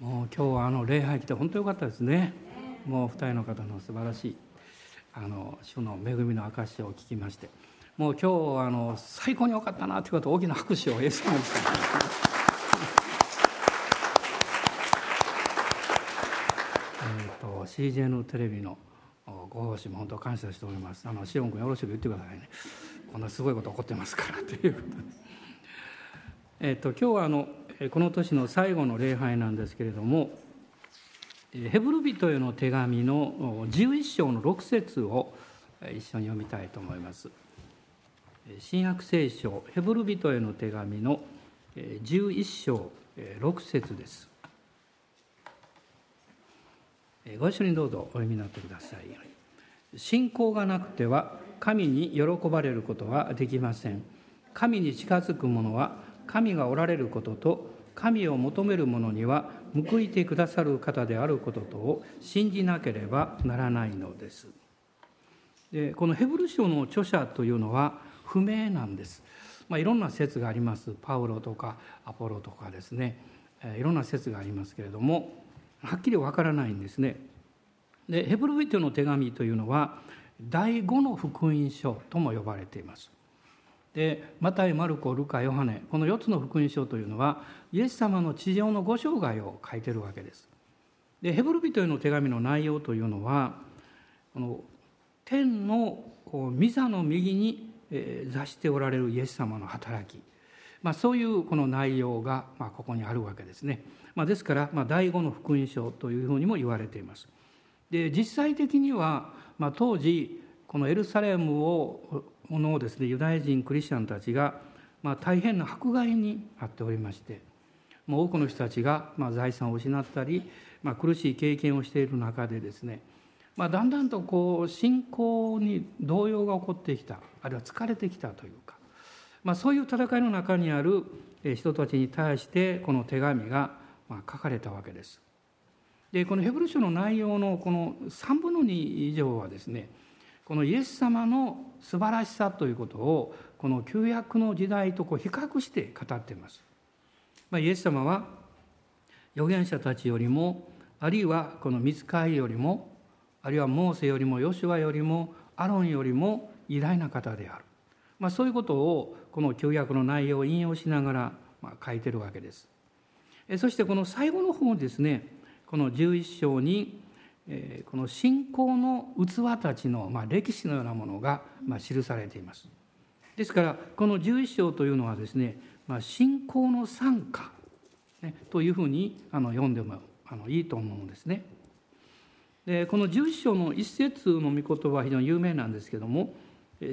もう今日はあの礼拝来て本当良かったですね。もう二人の方の素晴らしいあの主の恵みの証を聞きまして、もう今日あの最高に良かったなということ大きな拍手をイエス様にしてえと CJN テレビのご奉仕も本当感謝しております。あのシオン君よろしく言ってくださいね。こんなすごいこと起こってますからということです。えっと今日はあのこの年の最後の礼拝なんですけれどもヘブル人への手紙の11章の6節を一緒に読みたいと思います。新約聖書ヘブル人への手紙の11章6節です。ご一緒にどうぞお読みになってください。信仰がなくては神に喜ばれることはできません。神に近づく者は神がおられることと神を求める者には報いてくださる方であることとを信じなければならないのです。でこのヘブル書の著者というのは不明なんです。まあ、いろんな説があります。パウロとかアポロとかですねえいろんな説がありますけれどもはっきりわからないんですね。でヘブル人の手紙というのは第五の福音書とも呼ばれています。でマタイマルコルカヨハネこの4つの福音書というのはイエス様の地上のご生涯を書いてるわけです。でヘブル人への手紙の内容というのはこの天の御座の右に座しておられるイエス様の働き、まあ、そういうこの内容がまあここにあるわけですね。まあ、ですからまあ第五の福音書というふうにも言われています。で実際的にはまあ当時このエルサレムをものをですねユダヤ人クリスチャンたちが、まあ、大変な迫害にあっておりましてもう多くの人たちが、まあ、財産を失ったり、まあ、苦しい経験をしている中でですね、まあ、だんだんとこう信仰に動揺が起こってきたあるいは疲れてきたというか、まあ、そういう戦いの中にある人たちに対してこの手紙が書かれたわけです。でこのヘブル書の内容のこの3分の2以上はですねこのイエス様の素晴らしさということをこの旧約の時代とこう比較して語っています。まあ、イエス様は預言者たちよりもあるいはこの見つかいよりもあるいはモーセよりもヨシュアよりもアロンよりも偉大な方である、まあ、そういうことをこの旧約の内容を引用しながらまあ書いてるわけです。そしてこの最後の方ですねこの11章にこの信仰の器たちの、ま、歴史のようなものが、ま、記されています。ですからこの11章というのはですね、ま、信仰の参加、ね、というふうにあの読んでもあのいいと思うんですね。でこの11章の一節の御言葉は非常に有名なんですけども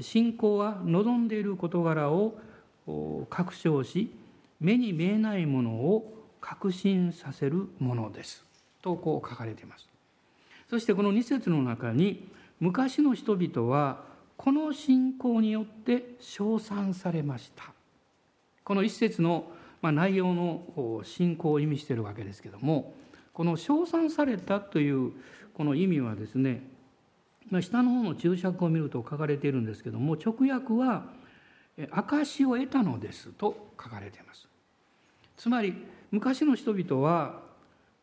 信仰は望んでいる事柄を確証し目に見えないものを確信させるものですとこう書かれています。そしてこの2節の中に昔の人々はこの信仰によって称賛されましたこの一節の内容の信仰を意味しているわけですけどもこの称賛されたというこの意味はですね下の方の注釈を見ると書かれているんですけども直訳は「証を得たのです」と書かれています。つまり昔の人々は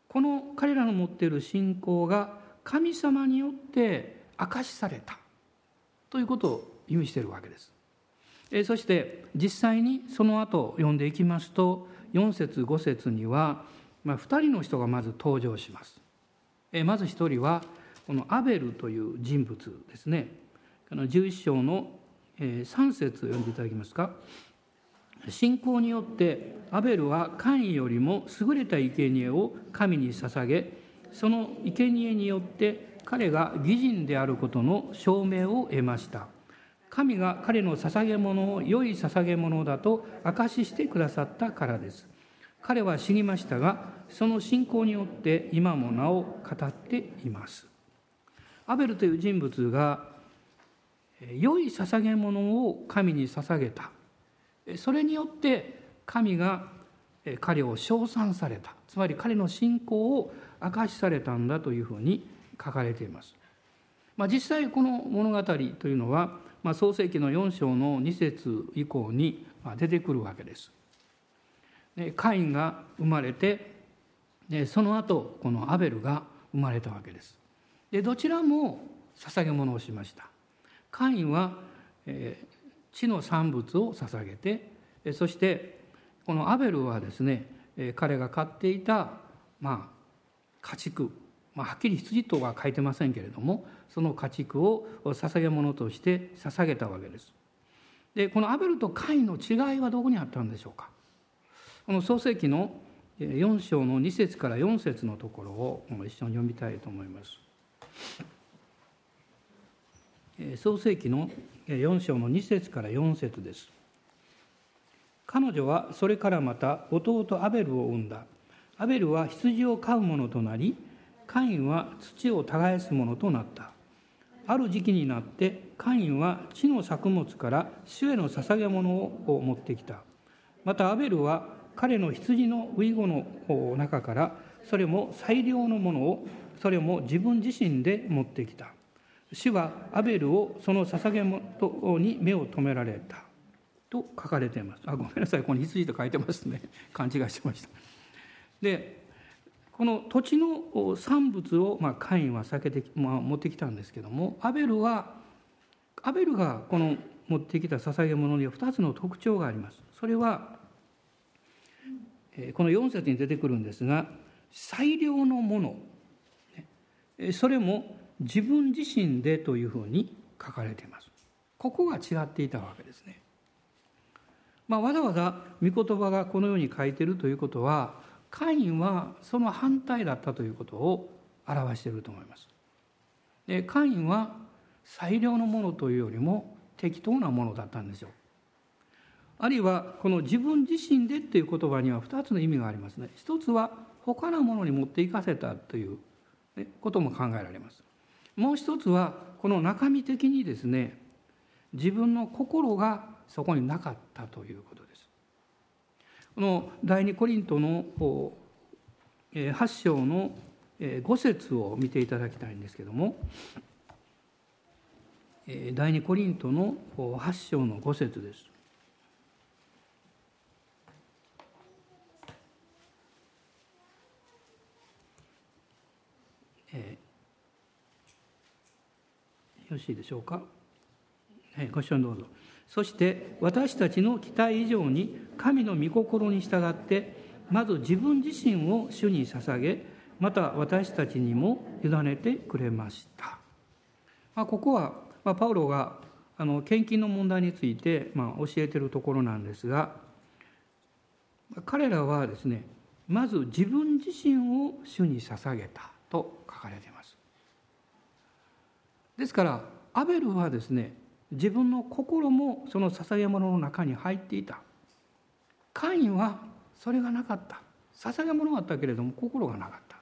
この彼らの持っている信仰が神様によって明かしされたということを意味しているわけです。そして実際にその後読んでいきますと4節5節には、まあ、2人の人がまず登場します。まず1人はこのアベルという人物ですね。11章の3節読んでいただけますか。信仰によってアベルはカインよりも優れた生贄を神に捧げその生贄によって彼が義人であることの証明を得ました。神が彼の捧げ物を良い捧げ物だと証ししてくださったからです。彼は死にましたがその信仰によって今もなお語っています。アベルという人物が良い捧げ物を神に捧げた。それによって神が彼を称賛された。つまり彼の信仰を明かしされたんだというふうに書かれています。まあ、実際この物語というのは、まあ、創世紀の4章の2節以降に出てくるわけです。でカインが生まれてでその後このアベルが生まれたわけですでどちらも捧げ物をしましたカインは、えー、地の産物を捧げてそしてこのアベルはですね彼が飼っていたまあ家畜、まあ、はっきり羊とは書いてませんけれどもその家畜を捧げ物として捧げたわけですでこのアベルとカインの違いはどこにあったんでしょうかこの創世記の4章の2節から4節のところを一緒に読みたいと思います。創世記の4章の2節から4節です。彼女はそれからまた弟アベルを産んだ。アベルは羊を飼う者となり、カインは土を耕す者となった。ある時期になってカインは地の作物から主への捧げ物を持ってきた。またアベルは彼の羊のウイゴの中からそれも最良のものをそれも自分自身で持ってきた。主はアベルをその捧げ物に目を留められた。と書かれています。あごめんなさい。ここに羊と書いてますね。勘違いしました。でこの土地の産物を、まあ、カインは避けて、まあ、持ってきたんですけどもアベルはアベルがこの持ってきた捧げ物には2つの特徴があります。それはこの4節に出てくるんですが最良のもの。それも自分自身でというふうに書かれています。ここが違っていたわけですね、まあ、わざわざ御言葉がこのように書いてるということはカインはその反対だったということを表していると思います。でカインは最良のものというよりも適当なものだったんでしょうあるいはこの自分自身でっていう言葉には2つの意味がありますね。一つは他のものに持っていかせたということも考えられます。もう一つはこの中身的にですね自分の心がそこになかったということ。この第二コリントの8章の5節を見ていただきたいんですけども第二コリントの8章の5節ですよろしいでしょうか？はい、ご視聴どうぞ。そして私たちの期待以上に神の御心に従ってまず自分自身を主に捧げまた私たちにも委ねてくれました。まあ、ここは、まあ、パウロがあの献金の問題について、まあ、教えてるところなんですが彼らはですねまず自分自身を主に捧げたと書かれています。ですからアベルはですね自分の心もその捧げ物の中に入っていた。カインはそれがなかった。捧げ物があったけれども心がなかった、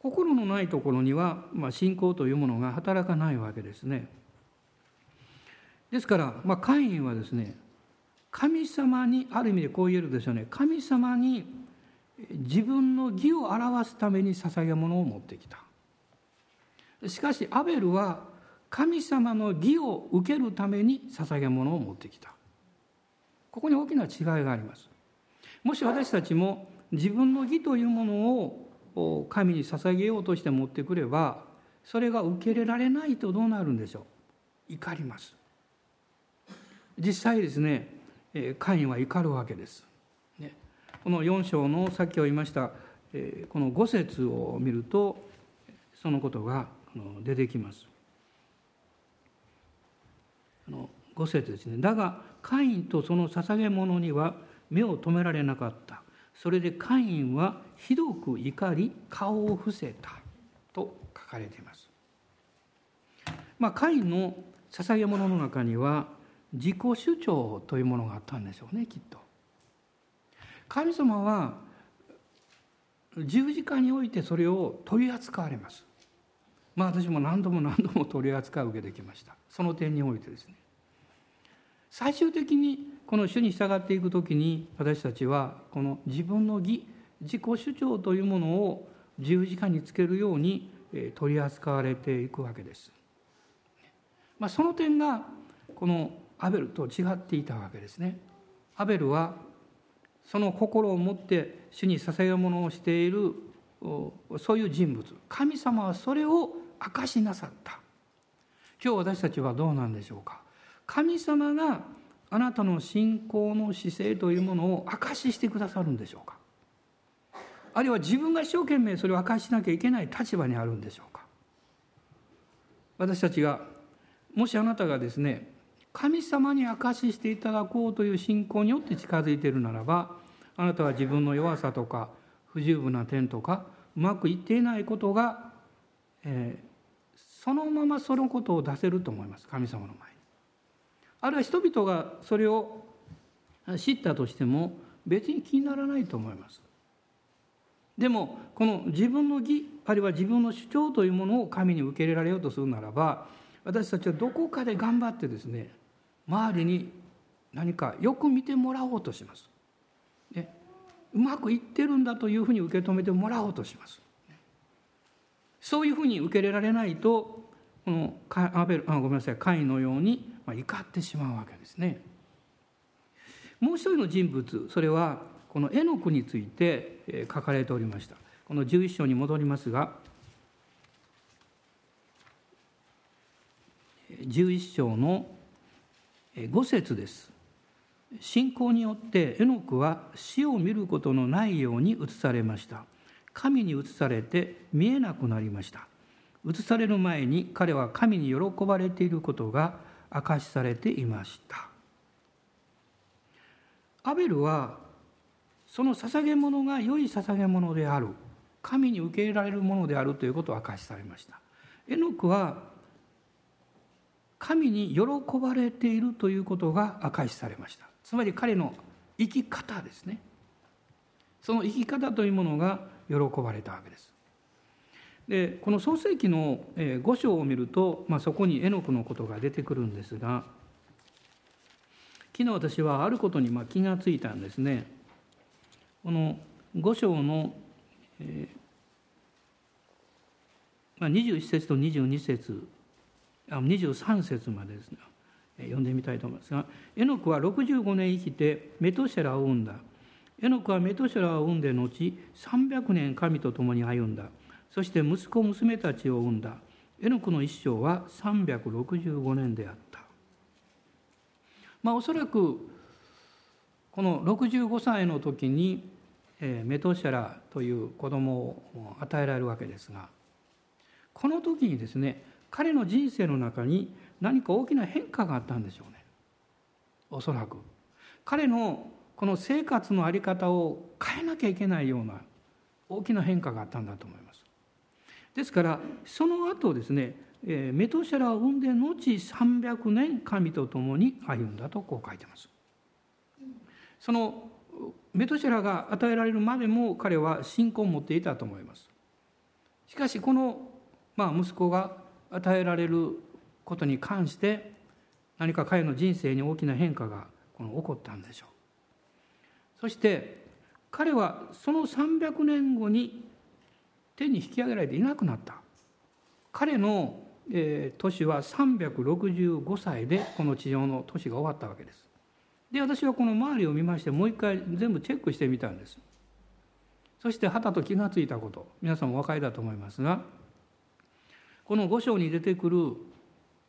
心のないところには、まあ、信仰というものが働かないわけですね。ですから、まあ、カインはですね神様にある意味でこう言えるでしょうね。神様に自分の義を表すために捧げ物を持ってきた。しかしアベルは神様の義を受けるために捧げ物を持ってきた。ここに大きな違いがあります。もし私たちも自分の義というものを神に捧げようとして持ってくればそれが受け入れられないとどうなるんでしょう？怒ります。実際ですねカインは怒るわけです、この4章のさっき言いましたこの5節を見るとそのことが出てきます。5節ですね。だがカインとその捧げ物には目を留められなかった。それでカインはひどく怒り顔を伏せたと書かれています。まあ、カインの捧げ物の中には自己主張というものがあったんでしょうねきっと。神様は十字架においてそれを取り扱われます。まあ私も何度も何度も取り扱いを受けてきましたその点においてですね最終的にこの主に従っていく時に私たちはこの自分の義自己主張というものを十字架につけるように取り扱われていくわけです。まあ、その点がこのアベルと違っていたわけですね。アベルはその心を持って主に捧げ物をしているそういう人物神様はそれを明かしなさった今日私たちはどうなんでしょうか神様があなたの信仰の姿勢というものを明かししてくださるんでしょうか？あるいは自分が一生懸命それを明かしなきゃいけない立場にあるんでしょうか？私たちがもしあなたがですね神様に明かししていただこうという信仰によって近づいているならばあなたは自分の弱さとか不十分な点とかうまくいっていないことが、えー、そのままそのことを出せると思います。神様の前。あるいは人々がそれを知ったとしても別に気にならないと思います。でもこの自分の義あるいは自分の主張というものを神に受け入れられようとするならば私たちはどこかで頑張ってですね周りに何かよく見てもらおうとします。ね、うまくいってるんだというふうに受け止めてもらおうとします。そういうふうに受け入れられないとこのアベルあごめんなさいカイのようにまあ怒ってしまうわけですね。もう一人の人物それはこの絵の句について書かれておりました。この11章に戻りますが11章の5節です信仰によってエノクは死を見ることのないように移されました神に移されて見えなくなりました移される前に彼は神に喜ばれていることが明かしされていました。アベルはその捧げ物が良い捧げ物である神に受け入れられるものであるということを明かしされました。エノクは神に喜ばれているということが明かしされました。つまり彼の生き方ですね。その生き方というものが喜ばれたわけです。でこの創世記の5章を見ると、まあ、そこに絵の具のことが出てくるんですが昨日私はあることにま気がついたんですね。この5章の、えまあ、21節と22節あ23節までですね読んでみたいと思いますがエノクは65年生きてメトシェラを生んだ。エノクはメトシェラを生んで後300年神と共に歩んだ。そして息子娘たちを生んだ。エノクの一生は365年であった。まあおそらくこの65歳の時にメトシェラという子供を与えられるわけですがこの時にですね彼の人生の中に何か大きな変化があったんでしょうね。おそらく。彼のこの生活の在り方を変えなきゃいけないような大きな変化があったんだと思います。ですからその後ですねメトシャラを生んで後300年神と共に歩んだとこう書いてます。そのメトシャラが与えられるまでも彼は信仰を持っていたと思います。しかしこの、まあ、息子が与えられることに関して何か彼の人生に大きな変化がこの起こったんでしょう。そして彼はその300年後に手に引き上げられていなくなった。彼の、えー、年は365歳でこの地上の年が終わったわけです。で私はこの周りを見ましてもう一回全部チェックしてみたんです。そしてはたと気が付いたこと。皆さんもお分かりだと思いますがこの五章に出てくる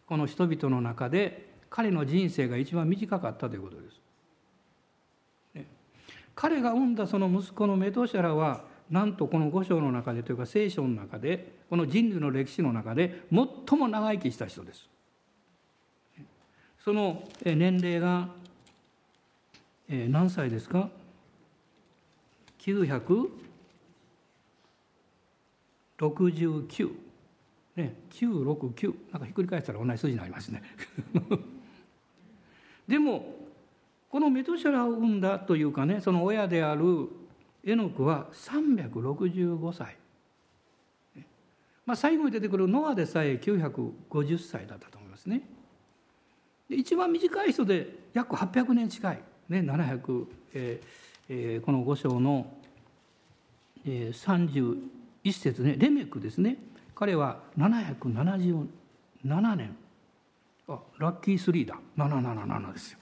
この人々の中で彼の人生が一番短かったということです。ね、彼が産んだその息子のメトシャラはなんとこの五章の中でというか聖書の中でこの人類の歴史の中で最も長生きした人です。その年齢が何歳ですか ?969 ね、969なんかひっくり返したら同じ数字になりますね でもこのメトシャラを産んだというかねその親であるエノクは365歳、まあ、最後に出てくるノアでさえ950歳だったと思いますね。で一番短い人で約800年近い、ね、700、えーえー、この五章の、えー、31節ね。レメクですね。彼は777年。あラッキー3だ。777ですよ、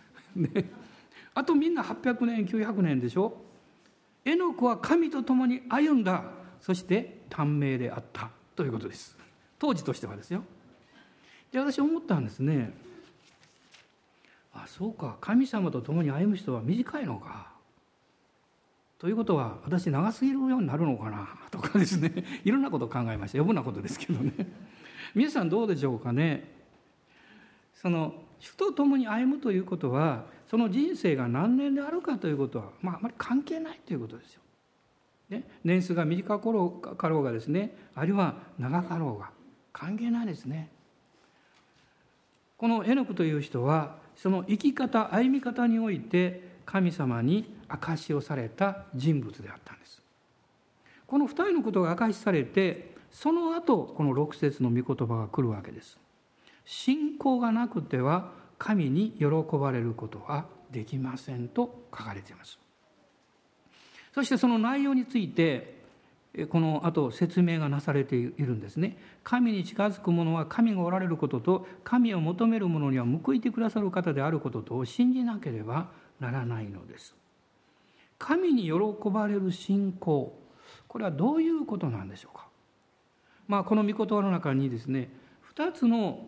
あとみんな800年900年でしょ。エノクは神と共に歩んだ。そして短命であった。ということです。当時としてはですよ。で私思ったんですね。あそうか。神様と共に歩む人は短いのか。ということは私長すぎるようになるのかな。とかですね。いろんなことを考えました。余分なことですけどね。皆さんどうでしょうかね。その主と共に歩むということはその人生が何年であるかということは、まあ、あまり関係ないということですよ。ね、年数が短かろうかろうがですねあるいは長かろうが関係ないですね。このエノクという人はその生き方歩み方において神様に証しをされた人物であったんです。この2人のことが証しされてその後この6節の御言葉が来るわけです。信仰がなくては神に喜ばれることはできませんと書かれています。そしてその内容についてこの後説明がなされているんですね。神に近づく者は神がおられることと神を求める者には報いてくださる方であることと信じなければならないのです。神に喜ばれる信仰これはどういうことなんでしょうか。まあこの御言葉の中にですね2つの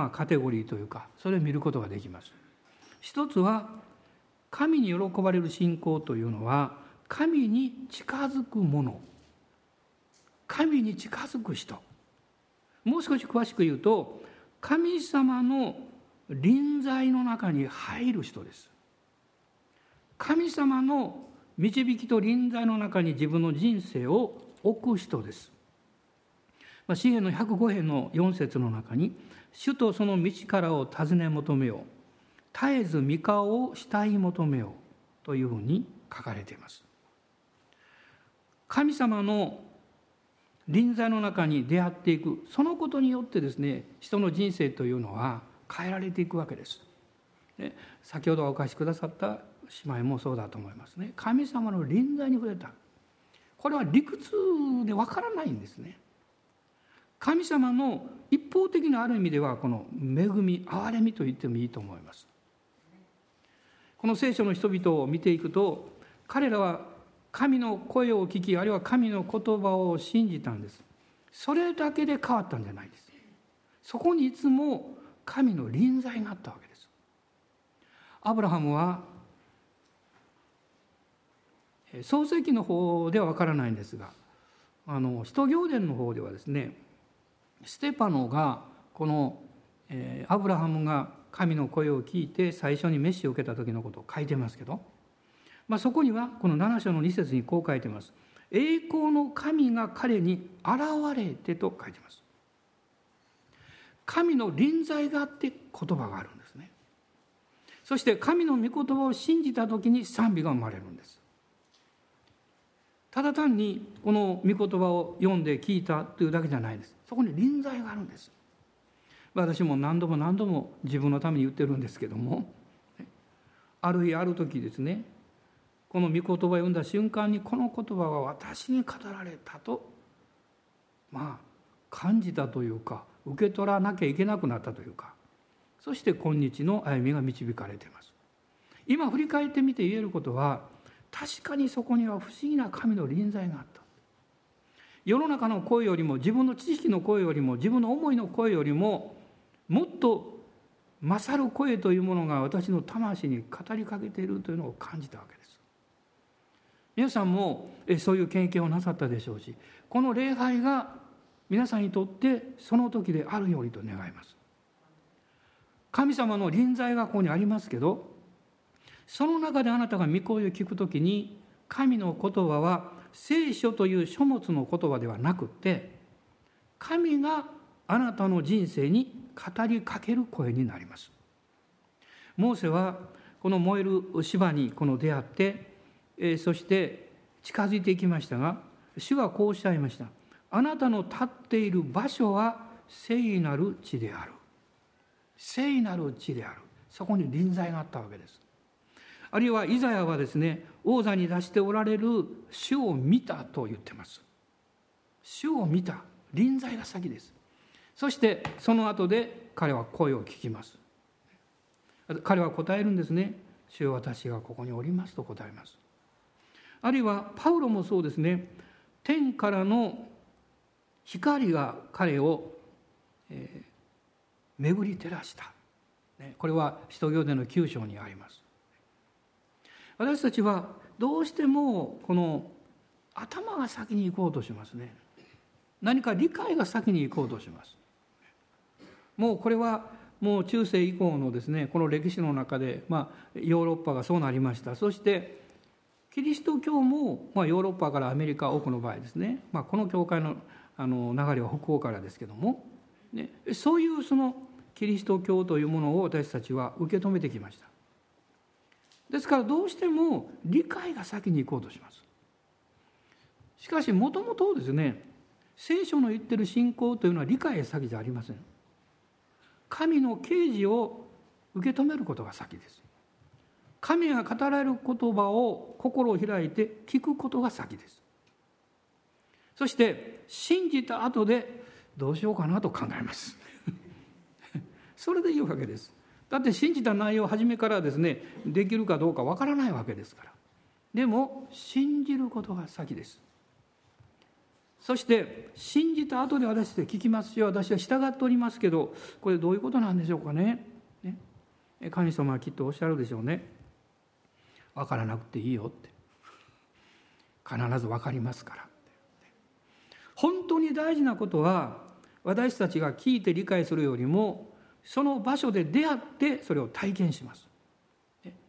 まあカテゴリーというかそれを見ることができます。一つは神に喜ばれる信仰というのは神に近づくもの。神に近づく人。もう少し詳しく言うと神様の臨在の中に入る人です。神様の導きと臨在の中に自分の人生を置く人です。詩篇の105編の4節の中に「主とその道からを尋ね求めよう絶えず御顔を慕い求めよう」というふうに書かれています神様の臨在の中に出会っていくそのことによってですね人の人生というのは変えられていくわけです。で先ほどお貸しくださった姉妹もそうだと思いますね。神様の臨在に触れた。これは理屈でわからないんですね。神様の一方的なある意味ではこの恵み憐れみと言ってもいいと思います。この聖書の人々を見ていくと彼らは神の声を聞きあるいは神の言葉を信じたんです。それだけで変わったんじゃないです。そこにいつも神の臨在があったわけです。アブラハムは創世記の方では分からないんですがあの使徒行伝の方ではですねステパノがこの、え、アブラハムが神の声を聞いて最初に召しを受けた時のことを書いてますけどまあ、そこにはこの7章の2節にこう書いてます。栄光の神が彼に現れてと書いてます。神の臨在があって言葉があるんですね。そして神の御言葉を信じた時に賛美が生まれるんです。ただ単にこの御言葉を読んで聞いたというだけじゃないです。そこに臨在があるんです。私も何度も何度も自分のために言ってるんですけどもある日ある時ですねこの御言葉を読んだ瞬間にこの言葉は私に語られたとまあ感じたというか受け取らなきゃいけなくなったというかそして今日の歩みが導かれています今振り返ってみて言えることは確かにそこには不思議な神の臨在があった。世の中の声よりも自分の知識の声よりも自分の思いの声よりももっと勝る声というものが私の魂に語りかけているというのを感じたわけです。皆さんもそういう経験をなさったでしょうしこの礼拝が皆さんにとってその時であるようにと願います。神様の臨在がここにありますけどその中であなたが御声を聞く時に神の言葉は聖書という書物の言葉ではなくて神があなたの人生に語りかける声になります。モーセはこの燃える芝にこの出会ってえそして近づいていきましたが主はこうおっしゃいました。あなたの立っている場所は聖なる地である。聖なる地である。そこに臨在があったわけです。あるいはイザヤはですね王座に出しておられる主を見たと言ってます。主を見た。臨在が先です。そしてその後で彼は声を聞きます。彼は答えるんですね。主よ私がここにおりますと答えます。あるいはパウロもそうですね。天からの光が彼を、えー、巡り照らした、ね、これは使徒行伝の9章にあります。私たちはどうしてもこの頭が先に行こうとしますね。何か理解が先に行こうとします。もうこれはもう中世以降のですねこの歴史の中で、まあ、ヨーロッパがそうなりました。そしてキリスト教も、まあ、ヨーロッパからアメリカ多くの場合ですね、まあ、この教会のあの流れは北欧からですけども、ね、そういうそのキリスト教というものを私たちは受け止めてきました。ですからどうしても理解が先に行こうとします。しかしもともとですね聖書の言ってる信仰というのは理解が先じゃありません。神の啓示を受け止めることが先です。神が語られる言葉を心を開いて聞くことが先です。そして信じた後でどうしようかなと考えます。それでいいわけです。だって信じた内容を初めからですねできるかどうかわからないわけですから。でも信じることが先です。そして信じた後で私で聞きますよ。私は従っておりますけどこれどういうことなんでしょうかね。ね。神様はきっとおっしゃるでしょうね。分からなくていいよって。必ず分かりますから。本当に大事なことは私たちが聞いて理解するよりもその場所で出会ってそれを体験します。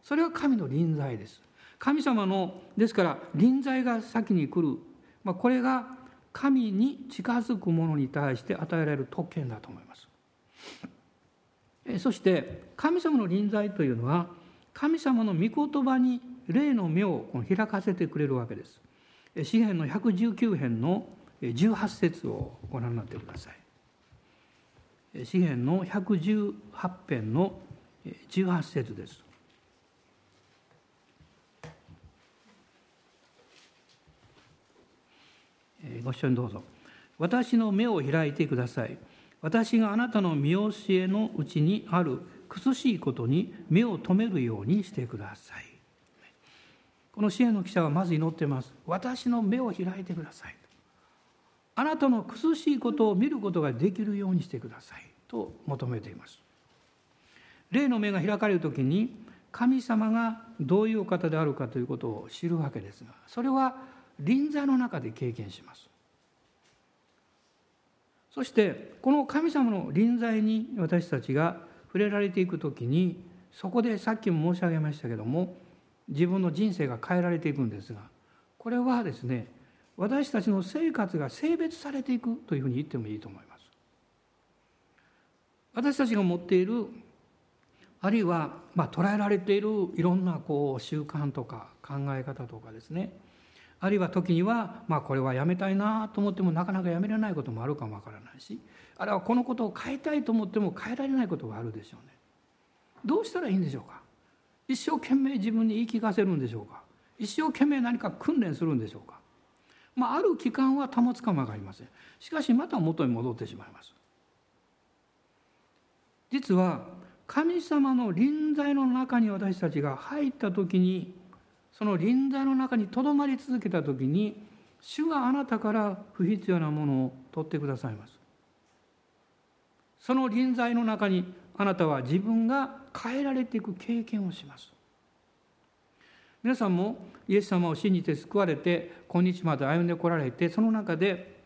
それは神の臨在です。神様のですから臨在が先に来る、まあ、これが神に近づく者に対して与えられる特権だと思います。そして神様の臨在というのは神様の御言葉に霊の目を開かせてくれるわけです。詩篇の119編の18節をご覧になってください。詩篇の118編の18節です。ご一緒にどうぞ。私の目を開いてください。私があなたの見教えのうちにある苦しいことに目を留めるようにしてください。この支援の記者はまず祈ってます。私の目を開いてください。あなたの苦しいことを見ることができるようにしてください。と求めています。霊の目が開かれる時に神様がどういうお方であるかということを知るわけですがそれは臨在の中で経験します。そしてこの神様の臨在に私たちが触れられていく時にそこでさっきも申し上げましたけども自分の人生が変えられていくんですがこれはですね私たちの生活が性別されていくというふうに言ってもいいと思います。私たちが持っているあるいはまあ捉えられているいろんなこう習慣とか考え方とかですねあるいは時にはまあこれはやめたいなと思ってもなかなかやめれないこともあるかもわからないしあるいはこのことを変えたいと思っても変えられないことがあるでしょうね。どうしたらいいんでしょうか？一生懸命自分に言い聞かせるんでしょうか？一生懸命何か訓練するんでしょうか？まあ、ある期間は保つかも分かりません。しかしまた元に戻ってしまいます。実は神様の臨在の中に私たちが入った時にその臨在の中にとどまり続けた時に主があなたから不必要なものを取ってくださいます。その臨在の中にあなたは自分が変えられていく経験をします。皆さんもイエス様を信じて救われて今日まで歩んでこられてその中で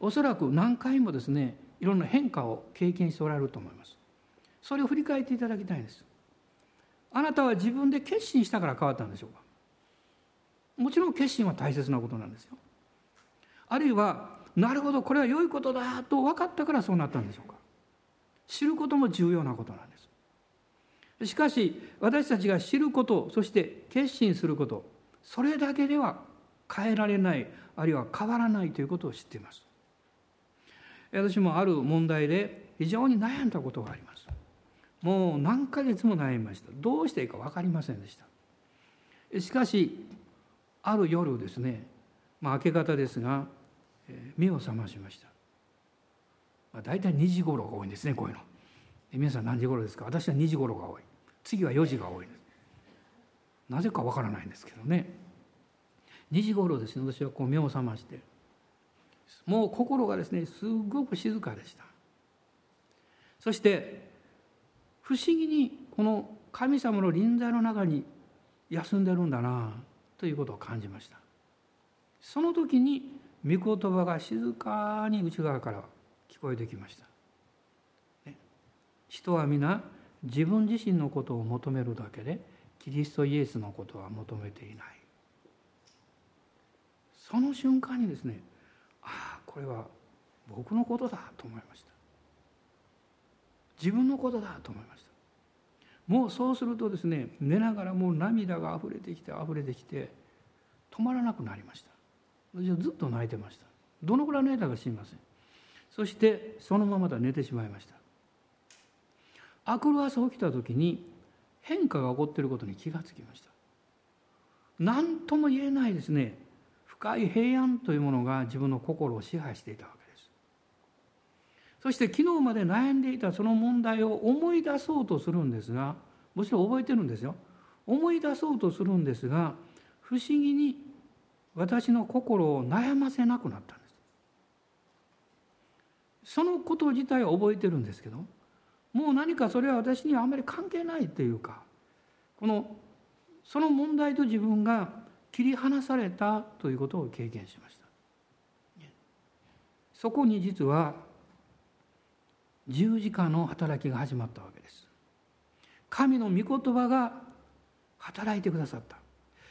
おそらく何回もですねいろんな変化を経験しておられると思います。それを振り返っていただきたいんです。あなたは自分で決心したから変わったんでしょうか？もちろん決心は大切なことなんですよ。あるいはなるほどこれは良いことだと分かったからそうなったんでしょうか？知ることも重要なことなんです。しかし私たちが知ることそして決心することそれだけでは変えられないあるいは変わらないということを知っています。私もある問題で非常に悩んだことがあります。もう何ヶ月も悩みました。どうしていいか分かりませんでした。しかしある夜ですね、まあ、明け方ですが目を覚ましました、まあ、大体2時頃が多いんですねこういうの。皆さん何時頃ですか？私は2時頃が多い。次は4時が多い。ですなぜかわからないんですけどね。2時頃ですね私はこう目を覚まして。もう心がですねすごく静かでした。そして不思議にこの神様の臨在の中に休んでるんだなということを感じました。その時に御言葉が静かに内側から聞こえてきました、ね、人は皆自分自身のことを求めるだけでキリストイエスのことは求めていない。その瞬間にですねああこれは僕のことだと思いました。自分のことだと思いました。もうそうするとですね寝ながらもう涙が溢れてきて溢れてきて止まらなくなりました。私はずっと泣いてました。どのぐらい泣いたか知りません。そしてそのままだ寝てしまいました。明くる朝起きた時に変化が起こっていることに気がつきました。何とも言えないですね。深い平安というものが自分の心を支配していたわけです。そして昨日まで悩んでいたその問題を思い出そうとするんですがもちろん覚えてるんですよ。思い出そうとするんですが不思議に私の心を悩ませなくなったんです。そのこと自体は覚えてるんですけどもう何かそれは私にはあまり関係ないというかこのその問題と自分が切り離されたということを経験しました。そこに実は十字架の働きが始まったわけです。神の御言葉が働いてくださった。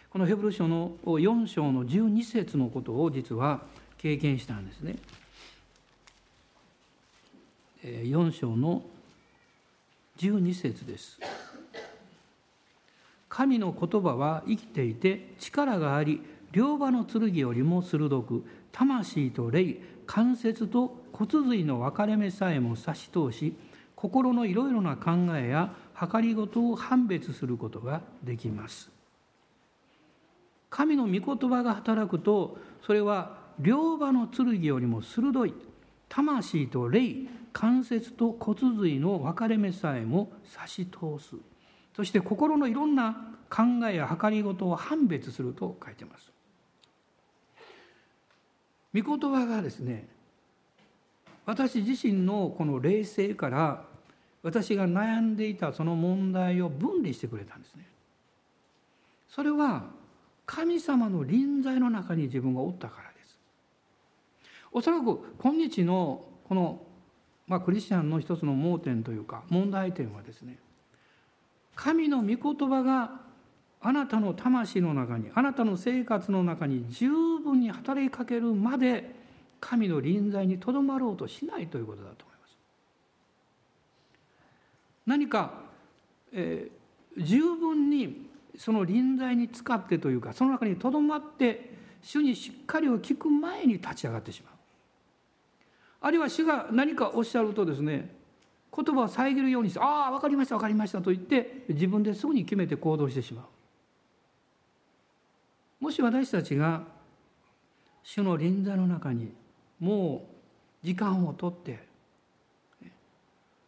このヘブル書の4章の12節のことを実は経験したんですね。4章の12節です。神の言葉は生きていて力があり両刃の剣よりも鋭く魂と霊関節と骨髄の分かれ目さえも差し通し心のいろいろな考えや計りごとを判別することができます。神の御言葉が働くとそれは両刃の剣よりも鋭い魂と霊関節と骨髄の分かれ目さえも差し通すそして心のいろんな考えや計りごとを判別すると書いてます。御言葉がですね私自身のこの冷静から私が悩んでいたその問題を分離してくれたんですね。それは神様の臨在の中に自分がおったからです。おそらく今日のこの、まあ、クリスチャンの一つの盲点というか問題点はですね神の御言葉があなたの魂の中にあなたの生活の中に十分に働きかけるまで神の臨在にとどまろうとしないということだと思います。何か、えー、十分にその臨在に使ってというかその中にとどまって主にしっかりを聞く前に立ち上がってしまう。あるいは主が何かおっしゃるとですね言葉を遮るようにして「ああ分かりました分かりました」と言って自分ですぐに決めて行動してしまう。もし私たちが主の臨在の中にもう時間をとって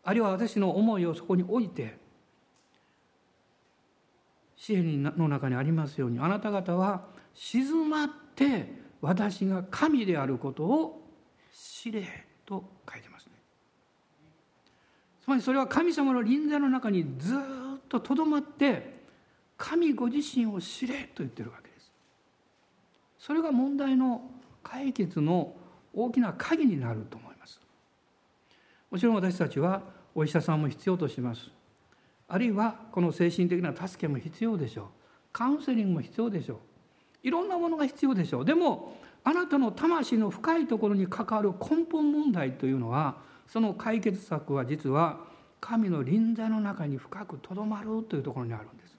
あるいは私の思いをそこに置いて支援の中にありますようにあなた方は静まって私が神であることを知れと書いてますね。つまりそれは神様の臨在の中にずっととどまって神ご自身を知れと言ってるわけです。それが問題の解決の大きな鍵になると思います。もちろん私たちはお医者さんも必要とします。あるいはこの精神的な助けも必要でしょう。カウンセリングも必要でしょう。いろんなものが必要でしょう。でもあなたの魂の深いところに関わる根本問題というのはその解決策は実は神の臨在の中に深くとどまるというところにあるんです。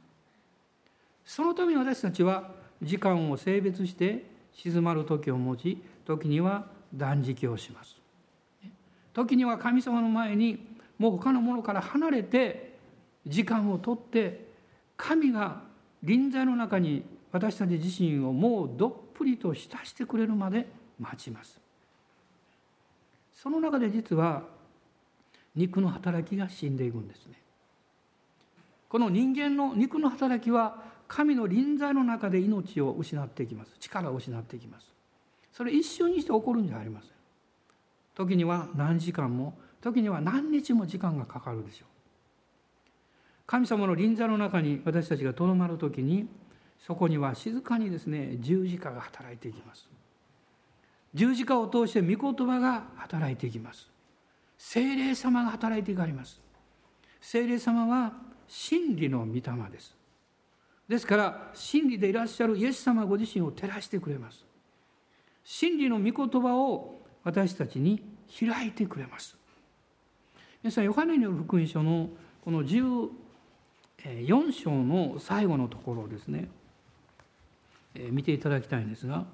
そのために私たちは時間を性別して静まる時を持ち時には断食をします。時には神様の前にもう他のものから離れて時間をとって神が臨在の中に私たち自身をもうどっぷりと浸してくれるまで待ちます。その中で実は肉の働きが死んでいくんですね。この人間の肉の働きは神の臨在の中で命を失っていきます。力を失っていきます。それ一瞬にして起こるんじゃありません。時には何時間も時には何日も時間がかかるでしょう。神様の臨在の中に私たちがとどまる時にそこには静かにですね十字架が働いていきます。十字架を通して御言葉が働いていきます。精霊様が働いていかれます。精霊様は真理の御霊です。ですから真理でいらっしゃるイエス様ご自身を照らしてくれます。真理の御言葉を私たちに開いてくれます。皆さんヨハネによる福音書のこの14章の最後のところですね。見ていただきたいんですが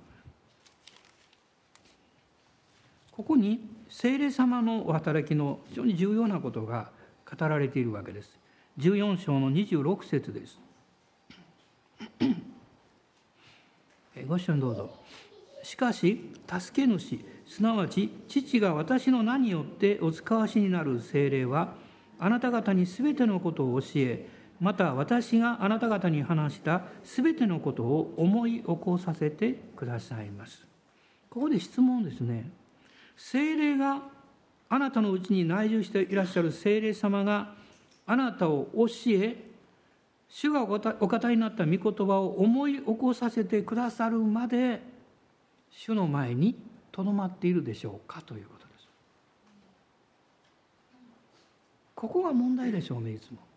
ここに聖霊様のお働きの非常に重要なことが語られているわけです。14章の26節です。ご一緒にどうぞ。しかし、助け主、すなわち父が私の名によってお使わしになる精霊は、あなた方にすべてのことを教え、また私があなた方に話したすべてのことを思い起こさせてくださいます。ここで質問ですね。精霊があなたのうちに内住していらっしゃる精霊様があなたを教え主がお語りになった御言葉を思い起こさせてくださるまで主の前にとどまっているでしょうかということです。ここが問題でしょうねいつも。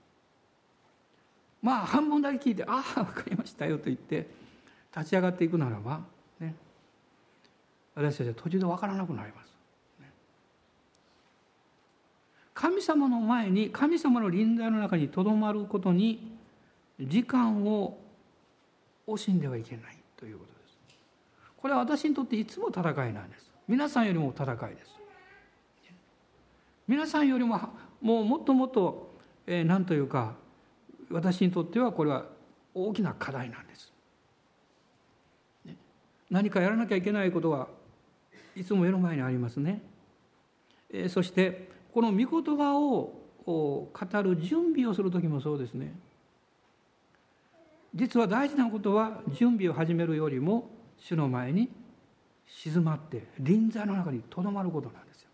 まあ半分だけ聞いて「ああ分かりましたよ」と言って立ち上がっていくならば、ね、私たちは途中で分からなくなります。神様の前に神様の臨在の中にとどまることに時間を惜しんではいけないということです。これは私にとっていつも戦いなんです。皆さんよりも戦いです。皆さんよりももうもっともっと、えー、何というか私にとってはこれは大きな課題なんです。何かやらなきゃいけないことはいつも目の前にありますね。え、そしてこの御言葉を語る準備をする時もそうですね実は大事なことは準備を始めるよりも主の前に静まって臨在の中にとどまることなんですよ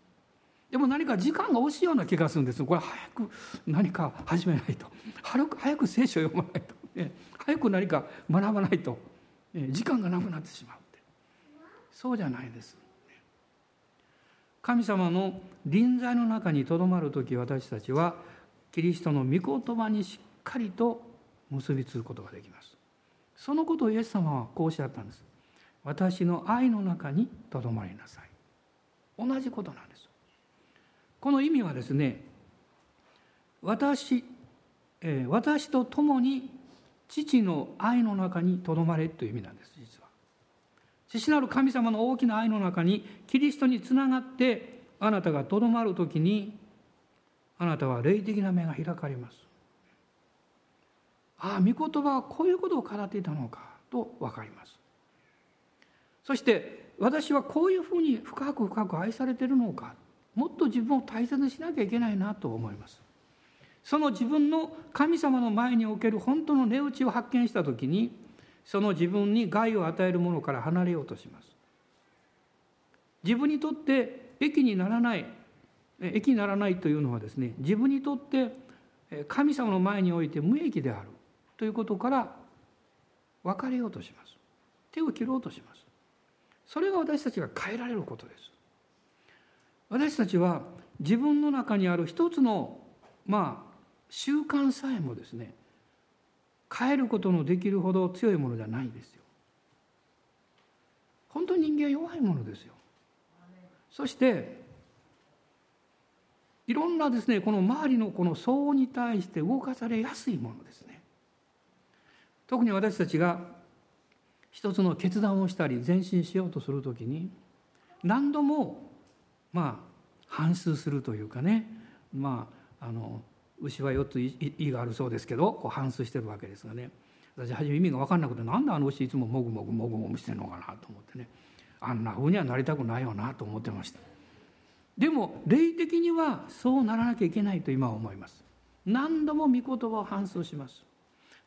でも何か時間が惜しいような気がするんです。これ早く何か始めないと。早く早く聖書を読まないと、ね、早く何か学ばないと、ね、時間がなくなってしまうって。そうじゃないです。神様の臨在の中にとどまる時私たちはキリストの御言葉にしっかりと結びつくことができます。そのことをイエス様はこうおっしゃったんです。私の愛の中にとどまりなさい。同じことなんです。この意味はですね私、えー、私と共に父の愛の中にとどまれという意味なんです実は父なる神様の大きな愛の中にキリストにつながってあなたがとどまる時にあなたは霊的な目が開かれます。ああ御言葉はこういうことを語っていたのかと分かります。そして私はこういうふうに深く深く愛されてるのかもっと自分を大切にしなきゃいけないなと思います。その自分の神様の前における本当の値打ちを発見した時にその自分に害を与えるものから離れようとします。自分にとって益にならない益にならないというのはですね自分にとって神様の前において無益であるということから別れようとします。手を切ろうとします。それが私たちが変えられることです。私たちは自分の中にある一つのまあ習慣さえもですね変えることのできるほど強いものじゃないですよ。本当に人間は弱いものですよ。そしていろんなですねこの周りのこの相応に対して動かされやすいものですね。特に私たちが一つの決断をしたり前進しようとするときに何度もまあ反芻するというかねまああの牛は4つ胃があるそうですけどこう反芻してるわけですがね。私初め意味が分かんなくてなんであの牛いつももぐもぐもぐもぐしてるのかなと思ってね。あんなふうにはなりたくないよなと思ってました。でも霊的にはそうならなきゃいけないと今は思います。何度も御言葉を反芻します。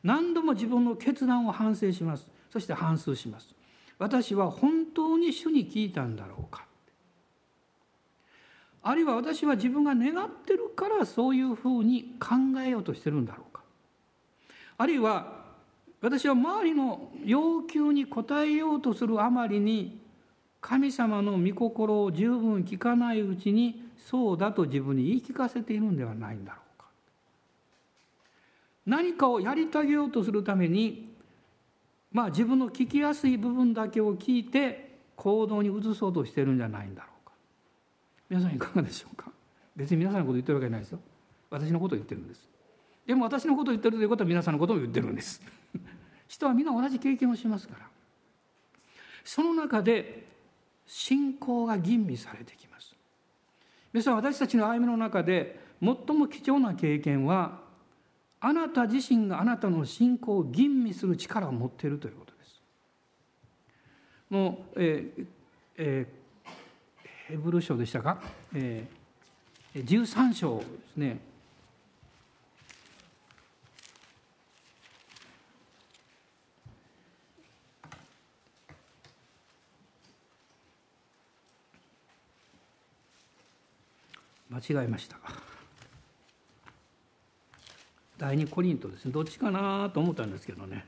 何度も自分の決断を反省します。そして反芻します。私は本当に主に聞いたんだろうか。あるいは私は自分が願ってるからそういうふうに考えようとしてるんだろうか。あるいは私は周りの要求に応えようとするあまりに神様の御心を十分聞かないうちにそうだと自分に言い聞かせているんではないんだろうか。何かをやり遂げようとするためにまあ自分の聞きやすい部分だけを聞いて行動に移そうとしてるんじゃないんだろう皆さんいかがでしょうか？別に皆さんのこと言ってるわけじゃないですよ。私のことを言ってるんです。でも私のことを言ってるということは皆さんのことを言ってるんです。人は皆同じ経験をしますから。その中で信仰が吟味されてきます。皆さん私たちの歩みの中で最も貴重な経験はあなた自身があなたの信仰を吟味する力を持っているということです。もう、えーえー、ヘブル書でしたか、えー、13章ですね。間違えました。第二コリントですね。どっちかなと思ったんですけどね、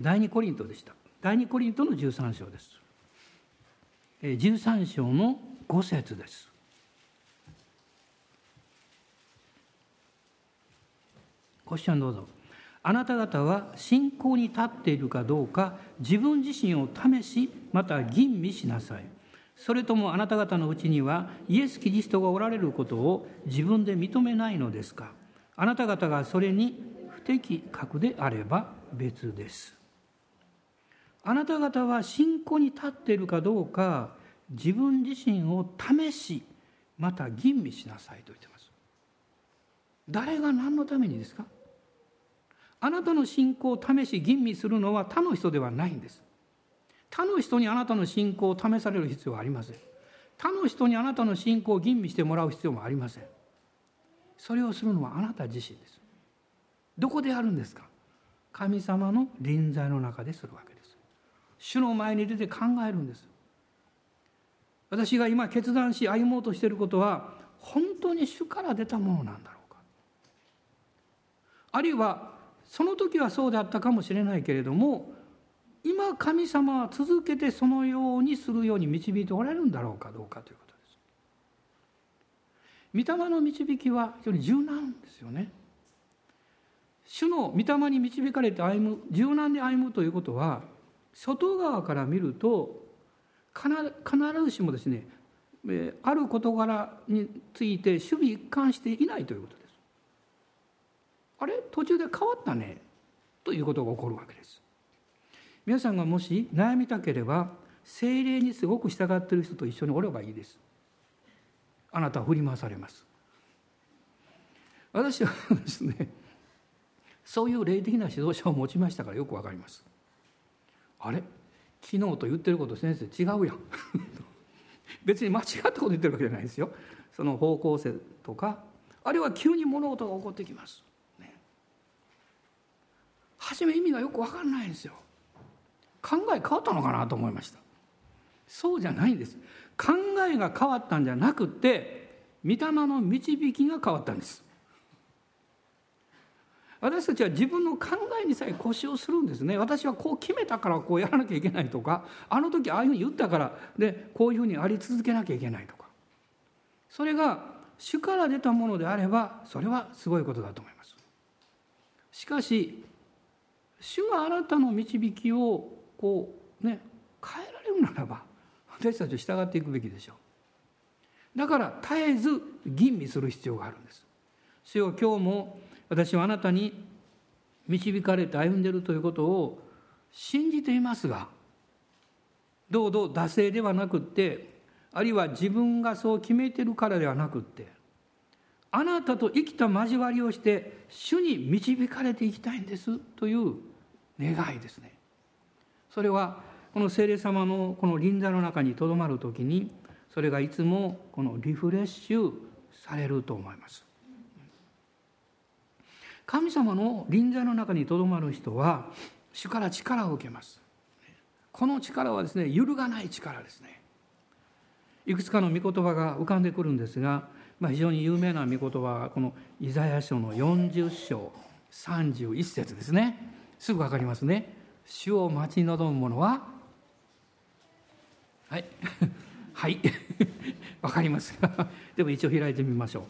第二コリントでした。第二コリントの13章です、13章の5節です。ご視聴どうぞ。あなた方は信仰に立っているかどうか自分自身を試しまた吟味しなさい。それともあなた方のうちにはイエス・キリストがおられることを自分で認めないのですか？あなた方がそれに不適格であれば別です。あなた方は信仰に立っているかどうか自分自身を試しまた吟味しなさいと言ってます。誰が何のためにですか？あなたの信仰を試し吟味するのは他の人ではないんです。他の人にあなたの信仰を試される必要はありません。他の人にあなたの信仰を吟味してもらう必要もありません。それをするのはあなた自身ですどこでやるんですか？神様の臨在の中でするわけ主の前に出て考えるんです。私が今決断し歩もうとしていることは本当に主から出たものなんだろうか。あるいはその時はそうであったかもしれないけれども今神様は続けてそのようにするように導いておられるんだろうかどうかということです。御霊の導きは非常に柔軟ですよね。主の御霊に導かれて歩む柔軟で歩むということは外側から見ると必ずしもですねある事柄について守備一貫していないということです。あれ？途中で変わったねということが起こるわけです。皆さんがもし悩みたければ精霊にすごく従っている人と一緒におればいいです。あなたは振り回されます私はですねそういう霊的な指導者を持ちましたからよくわかりますあれ？昨日と言ってること先生違うやん。別に間違ったこと言ってるわけじゃないですよ。その方向性とか。あるいは急に物事が起こってきます、ね、初め意味がよく分かんないんですよ。考え変わったのかなと思いました。そうじゃないんです。考えが変わったんじゃなくて御霊の導きが変わったんです。私たちは自分の考えにさえ腰をするんですね。私はこう決めたからこうやらなきゃいけないとかあの時ああいうふうに言ったからでこういうふうにあり続けなきゃいけないとか。それが主から出たものであればそれはすごいことだと思います。しかし主があなたの導きをこうね変えられるならば私たちは従っていくべきでしょう。だから絶えず吟味する必要があるんです。主よ今日も私はあなたに導かれて歩んでいるということを信じていますがどうぞ惰性ではなくってあるいは自分がそう決めてるからではなくってあなたと生きた交わりをして主に導かれていきたいんですという願いですね。それはこの聖霊様のこの臨在の中にとどまる時にそれがいつもこのリフレッシュされると思います。神様の臨在の中にとどまる人は主から力を受けます。この力はですね揺るがない力ですね。いくつかの御言葉が浮かんでくるんですが、まあ、非常に有名な御言葉はこのイザヤ書の40章31節ですね。すぐ分かりますね。主を待ち望む者ははい。はい。分かります。でも一応開いてみましょ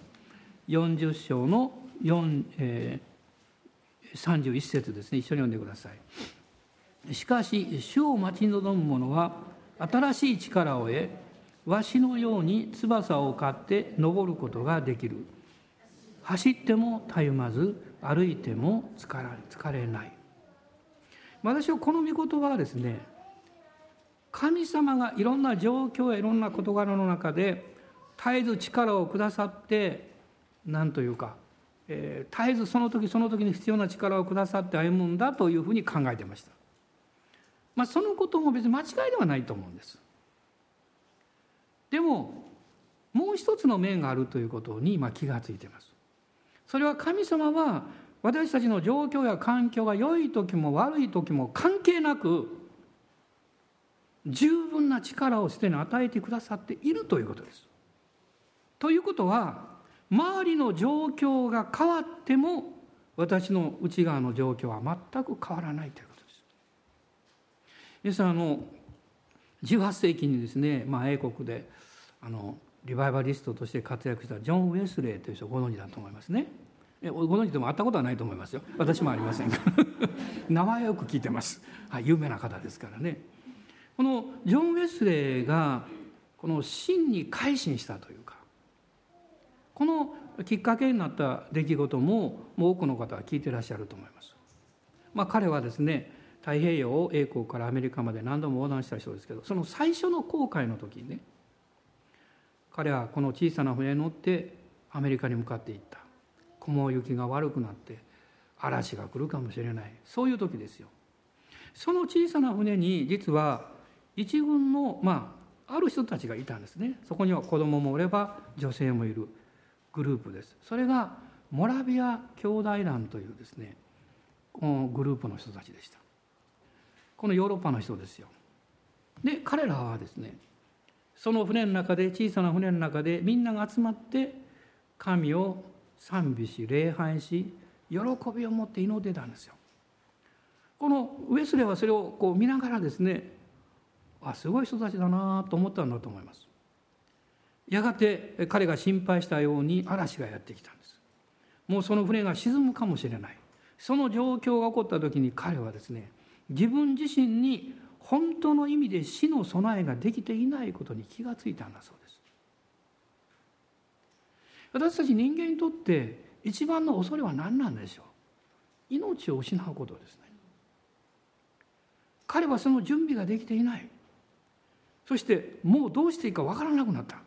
う。40章の4、えー、31節ですね。一緒に読んでください。しかし主を待ち望む者は新しい力を得わしのように翼を買って登ることができる。走ってもたゆまず歩いても疲れない。私はこの御言葉はですね神様がいろんな状況やいろんな事柄の中で絶えず力をくださって何というか、えー、絶えずその時その時に必要な力をくださって歩むんだというふうに考えてました。まあ、そのことも別に間違いではないと思うんです。でももう一つの面があるということに今気がついてます。それは神様は私たちの状況や環境が良い時も悪い時も関係なく十分な力をすでに与えてくださっているということです。ということは周りの状況が変わっても私の内側の状況は全く変わらないということです。皆さんあの18世紀にですね、まあ、英国であのリバイバリストとして活躍したジョン・ウェスレーという人ご存知だと思いますね。ご存知でも会ったことはないと思いますよ私もありません 名前よく聞いてます、はい、有名な方ですからねこのジョン・ウェスレーがこの真に改心したというかこのきっかけになった出来事ももう多くの方は聞いてらっしゃると思います。まあ、彼はですね太平洋を英国からアメリカまで何度も横断した人ですけどその最初の航海の時にね彼はこの小さな船に乗ってアメリカに向かっていった。雲行きが悪くなって嵐が来るかもしれない。そういう時ですよ。その小さな船に実は一軍のまあある人たちがいたんですね。そこには子供もおれば女性もいる。グループですそれがモラビア兄弟団というですねこのグループの人たちでしたこのヨーロッパの人ですよで彼らはですねその船の中で小さな船の中でみんなが集まって神を賛美し礼拝し喜びを持って祈ってたんですよ。このウェスレーはそれをこう見ながらですねあすごい人たちだなと思ったんだと思います。やがて彼が心配したように嵐がやってきたんです。もうその船が沈むかもしれない。その状況が起こった時に彼はですね自分自身に本当の意味で死の備えができていないことに気がついたんだそうです。私たち人間にとって一番の恐れは何なんでしょう？命を失うことですね。彼はその準備ができていない。そしてもうどうしていいかわからなくなった。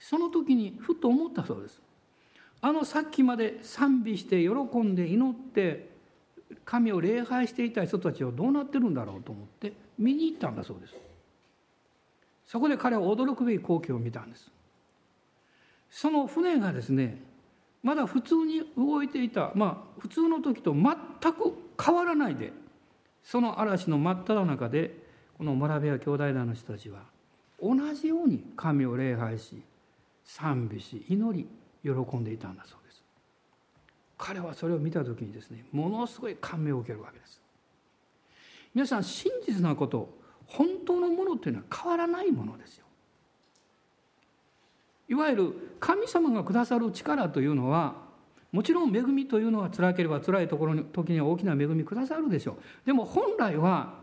その時にふと思ったそうです。あのさっきまで賛美して喜んで祈って神を礼拝していた人たちはどうなってるんだろうと思って見に行ったんだそうですそこで彼は驚くべき光景を見たんですその船がですねまだ普通に動いていたまあ普通の時と全く変わらないでその嵐の真っ只中でこのモラビア兄弟団の人たちは同じように神を礼拝し賛美し祈り喜んでいたんだそうです。彼はそれを見た時にですねものすごい感銘を受けるわけです。皆さん真実なこと本当のものっていうのは変わらないものですよ。いわゆる神様がくださる力というのはもちろん恵みというのは辛ければ辛いところに時には大きな恵みくださるでしょう。でも本来は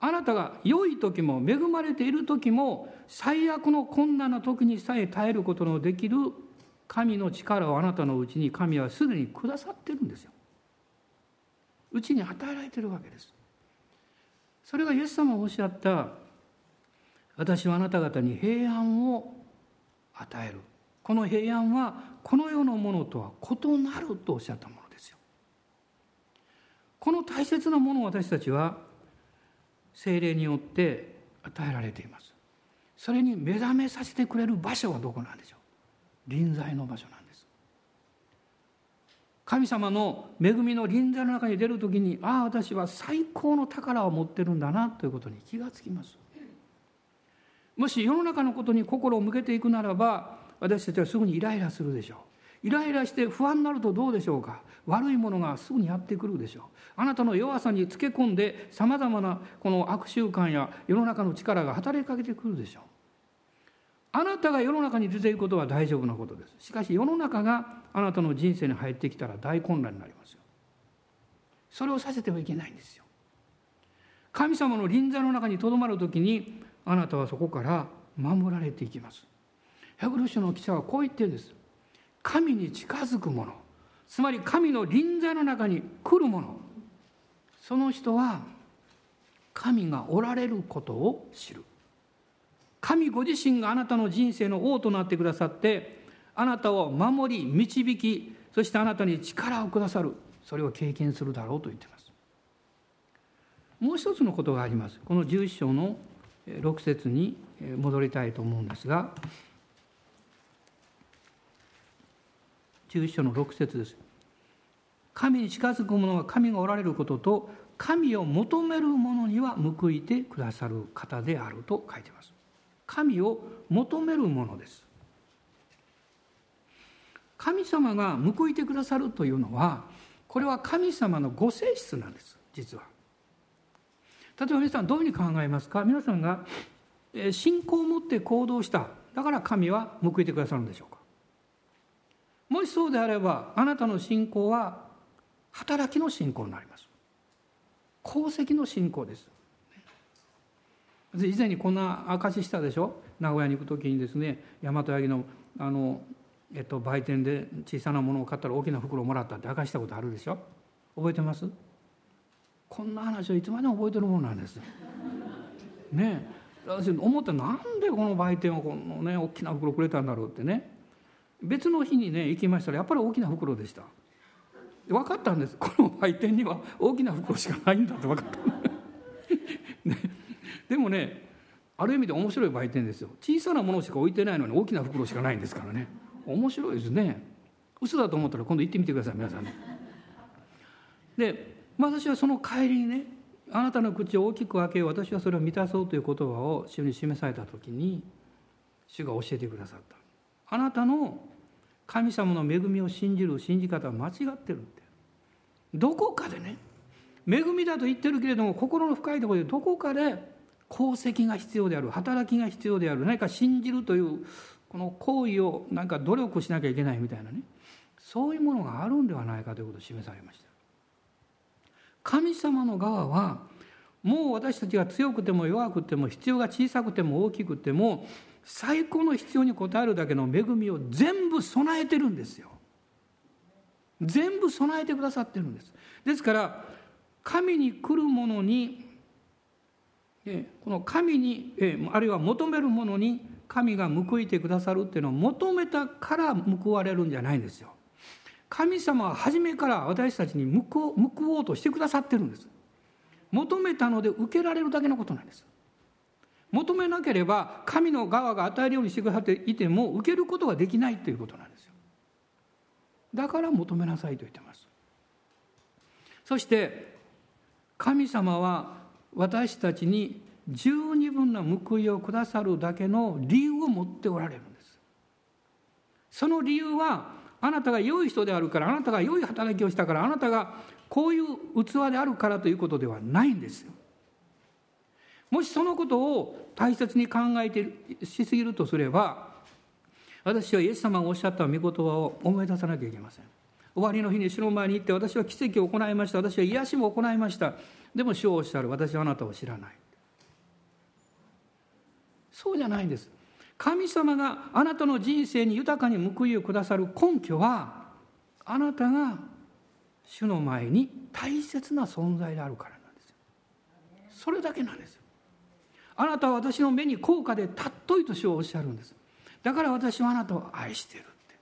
あなたが良い時も恵まれている時も最悪の困難な時にさえ耐えることのできる神の力をあなたのうちに神はすでにくださってるんですよ。うちに与えられてるわけです。それがイエス様がおっしゃった私はあなた方に平安を与えるこの平安はこの世のものとは異なるとおっしゃったものですよ。この大切なものを私たちは精霊によって与えられています。それに目覚めさせてくれる場所はどこなんでしょう？臨在の場所なんです。神様の恵みの臨在の中に出る時にああ私は最高の宝を持ってるんだなということに気がつきます。もし世の中のことに心を向けていくならば私たちはすぐにイライラするでしょう。イライラして不安になるとどうでしょうか？悪いものがすぐにやってくるでしょう。あなたの弱さにつけ込んでさまざまなこの悪習慣や世の中の力が働きかけてくるでしょう。あなたが世の中に出ていくことは大丈夫なことです。しかし世の中があなたの人生に入ってきたら大混乱になりますよ。それをさせてはいけないんですよ。神様の臨在の中にとどまる時にあなたはそこから守られていきます。ヘブル書の記者はこう言ってるんです。神に近づく者つまり神の臨在の中に来る者その人は神がおられることを知る。神ご自身があなたの人生の王となってくださってあなたを守り導きそしてあなたに力をくださる。それを経験するだろうと言っています。もう一つのことがあります。この11章の6節に戻りたいと思うんですが11章の6節です。神に近づく者は神がおられることと神を求める者には報いてくださる方であると書いています。神を求めるものです。神様が報いてくださるというのはこれは神様のご性質なんです実は。例えば皆さんどういうふうに考えますか？皆さんが信仰を持って行動した。だから神は報いてくださるんでしょうか？もしそうであればあなたの信仰は働きの信仰になります。功績の信仰です。以前にこんな証ししたでしょ？名古屋に行く時にですね大和八木のあの、えっと、売店で小さなものを買ったら大きな袋をもらったって証したことあるでしょ？覚えてます？こんな話をいつまでも覚えてるものなんです。ね私思ってなんでこの売店をこのね大きな袋くれたんだろうってね。別の日にね行きましたらやっぱり大きな袋でした。分かったんです。この売店には大きな袋しかないんだって分かった、ね、でもねある意味で面白い売店ですよ。小さなものしか置いてないのに大きな袋しかないんですからね。面白いですね。嘘だと思ったら今度行ってみてください皆さんね。で私はその帰りにねあなたの口を大きく開けよう私はそれを満たそうという言葉を主に示された時に主が教えてくださった。あなたの神様の恵みを信じる信じ方は間違ってるって。どこかでね恵みだと言ってるけれども心の深いところでどこかで功績が必要である働きが必要である何か信じるというこの行為を何か努力しなきゃいけないみたいなねそういうものがあるんではないかということを示されました。神様の側はもう私たちが強くても弱くても必要が小さくても大きくても最高の必要に応えるだけの恵みを全部備えてるんですよ全部備えてくださってるんですですから神に来るものにこの神にあるいは求めるものに神が報いてくださるっていうのを求めたから報われるんじゃないんですよ。神様は初めから私たちに報報おうとしてくださってるんです。求めたので受けられるだけのことなんです。求めなければ神の側が与えるようにしてくださっていても受けることができないということなんですよ。だから求めなさいと言ってます。そして神様は私たちに十二分な報いをくださるだけの理由を持っておられるんですその理由はあなたが良い人であるからあなたが良い働きをしたからあなたがこういう器であるからということではないんですよもしそのことを大切に考えてしすぎるとすれば私はイエス様がおっしゃった御言葉を思い出さなきゃいけません。終わりの日に主の前に行って私は奇跡を行いました。私は癒しも行いました。でも主をおっしゃる。私はあなたを知らない。そうじゃないんです。神様があなたの人生に豊かに報いをくださる根拠はあなたが主の前に大切な存在であるからなんですそれだけなんですあなたは私の目に高価で尊いと主をおっしゃるんです。だから私はあなたを愛してるって。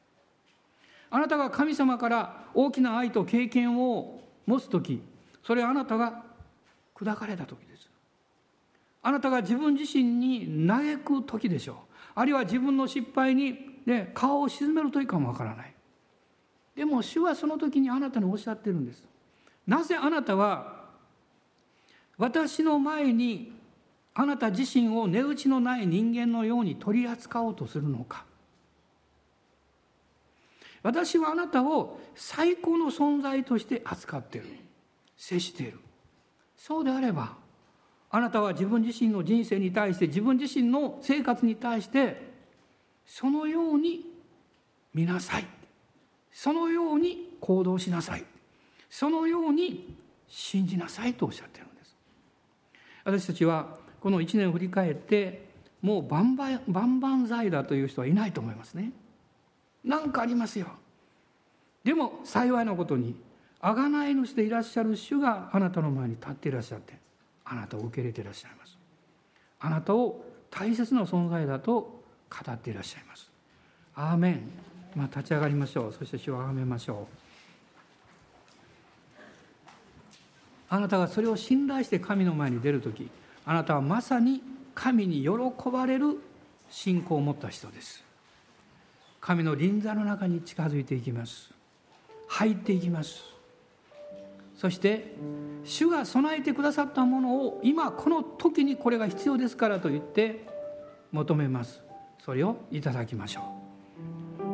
あなたが神様から大きな愛と経験を持つ時それはあなたが砕かれた時です。あなたが自分自身に嘆く時でしょう。あるいは自分の失敗に、ね、顔を沈める時かもわからない。でも主はその時にあなたにおっしゃってるんです。なぜあなたは私の前にあなた自身を値打ちのない人間のように取り扱おうとするのか。私はあなたを最高の存在として扱っている。接している。そうであればあなたは自分自身の人生に対して自分自身の生活に対してそのように見なさい。そのように行動しなさい。そのように信じなさいとおっしゃってるんです。私たちはこの1年を振り返ってもう万々万々歳だという人はいないと思いますね。何かありますよ。でも幸いなことに贖い主でいらっしゃる主があなたの前に立っていらっしゃってあなたを受け入れていらっしゃいます。あなたを大切な存在だと語っていらっしゃいます。アーメン。まあ立ち上がりましょう。そして主をあめましょう。あなたがそれを信頼して神の前に出る時あなたはまさに神に喜ばれる信仰を持った人です。神の臨座の中に近づいていきます。入っていきます。そして主が備えてくださったものを今この時にこれが必要ですからと言って求めます。それをいただきましょ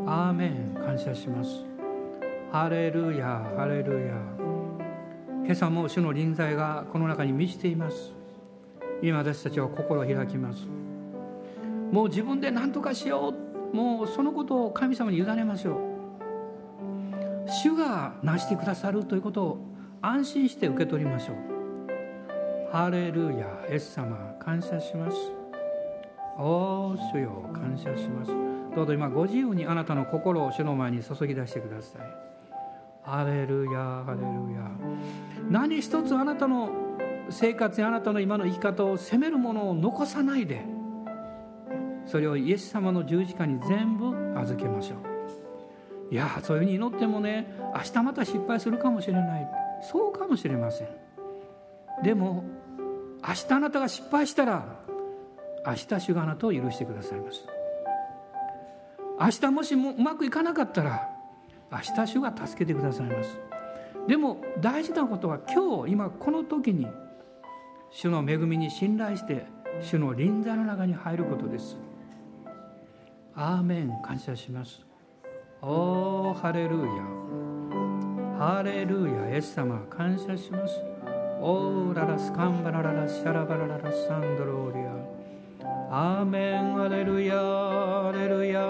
う。アーメン。感謝します。ハレルヤハレルヤ。今朝も主の臨在がこの中に満ちています。今私たちは心を開きます。もう自分で何とかしよう。もうそのことを神様に委ねましょう。主が成してくださるということを安心して受け取りましょう。ハレルヤ。エス様感謝します。おお主よ感謝します。どうぞ今ご自由にあなたの心を主の前に注ぎ出してください。ハレルヤハレルヤ。何一つあなたの生活やあなたの今の生き方を責めるものを残さないでそれをイエス様の十字架に全部預けましょう。いやそういうふうに祈ってもね明日また失敗するかもしれない。そうかもしれません。でも明日あなたが失敗したら明日主があなたを許してくださいます。明日もしもうまくいかなかったら明日主が助けてくださいます。でも大事なことは今日今この時に主の恵みに信頼して主の臨在の中に入ることです。アーメン。感謝します。おーハレルヤ。ハレルヤ。イエス様。感謝します。オーララス。カンバラララ。シャラバラララ。サンドローリア。アーメン。ハレルヤ。ハレルヤ。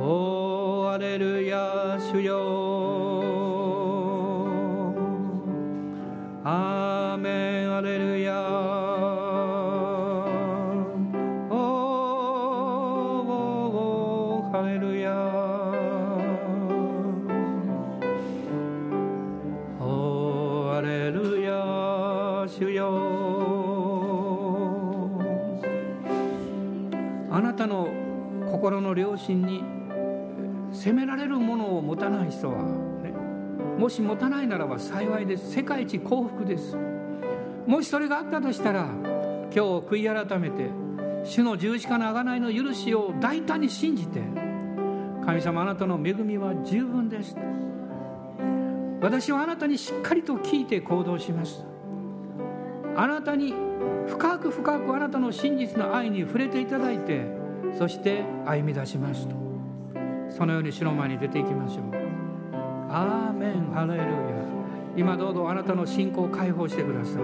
おーハレルヤ。主よ。の良心に責められるものを持たない人はねもし持たないならば幸いです。世界一幸福です。もしそれがあったとしたら今日悔い改めて主の十字架の贖いの許しを大胆に信じて神様あなたの恵みは十分です。私はあなたにしっかりと聞いて行動します。あなたに深く深くあなたの真実の愛に触れていただいてそして歩み出しますと。そのように主の前に出ていきましょう。アーメン。ハレルヤ。今どうぞあなたの信仰を解放してください。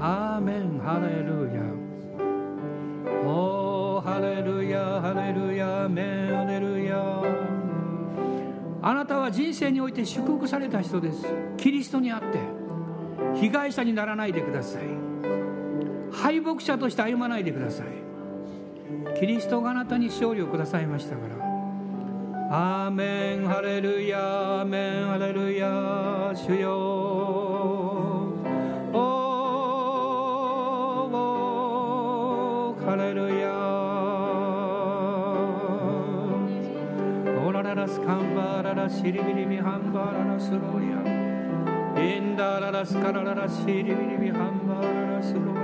アーメン。ハレルヤ。おーハレルヤ。ハレルヤ。メン。ハレルヤ。あなたは人生において祝福された人です。キリストにあって。被害者にならないでください。敗北者として歩まないでください。キリストがあなたに勝利をくださいましたから。アーメンハレルヤアーメンハレルヤ主よ。おーハレルヤ。オラララスカンバララシリビリビハンバララスロリアインダララスカラララシリビリビハンバララスロリアハレルヤハレルヤお謝しますオリビハンバラスロリアハレルヤ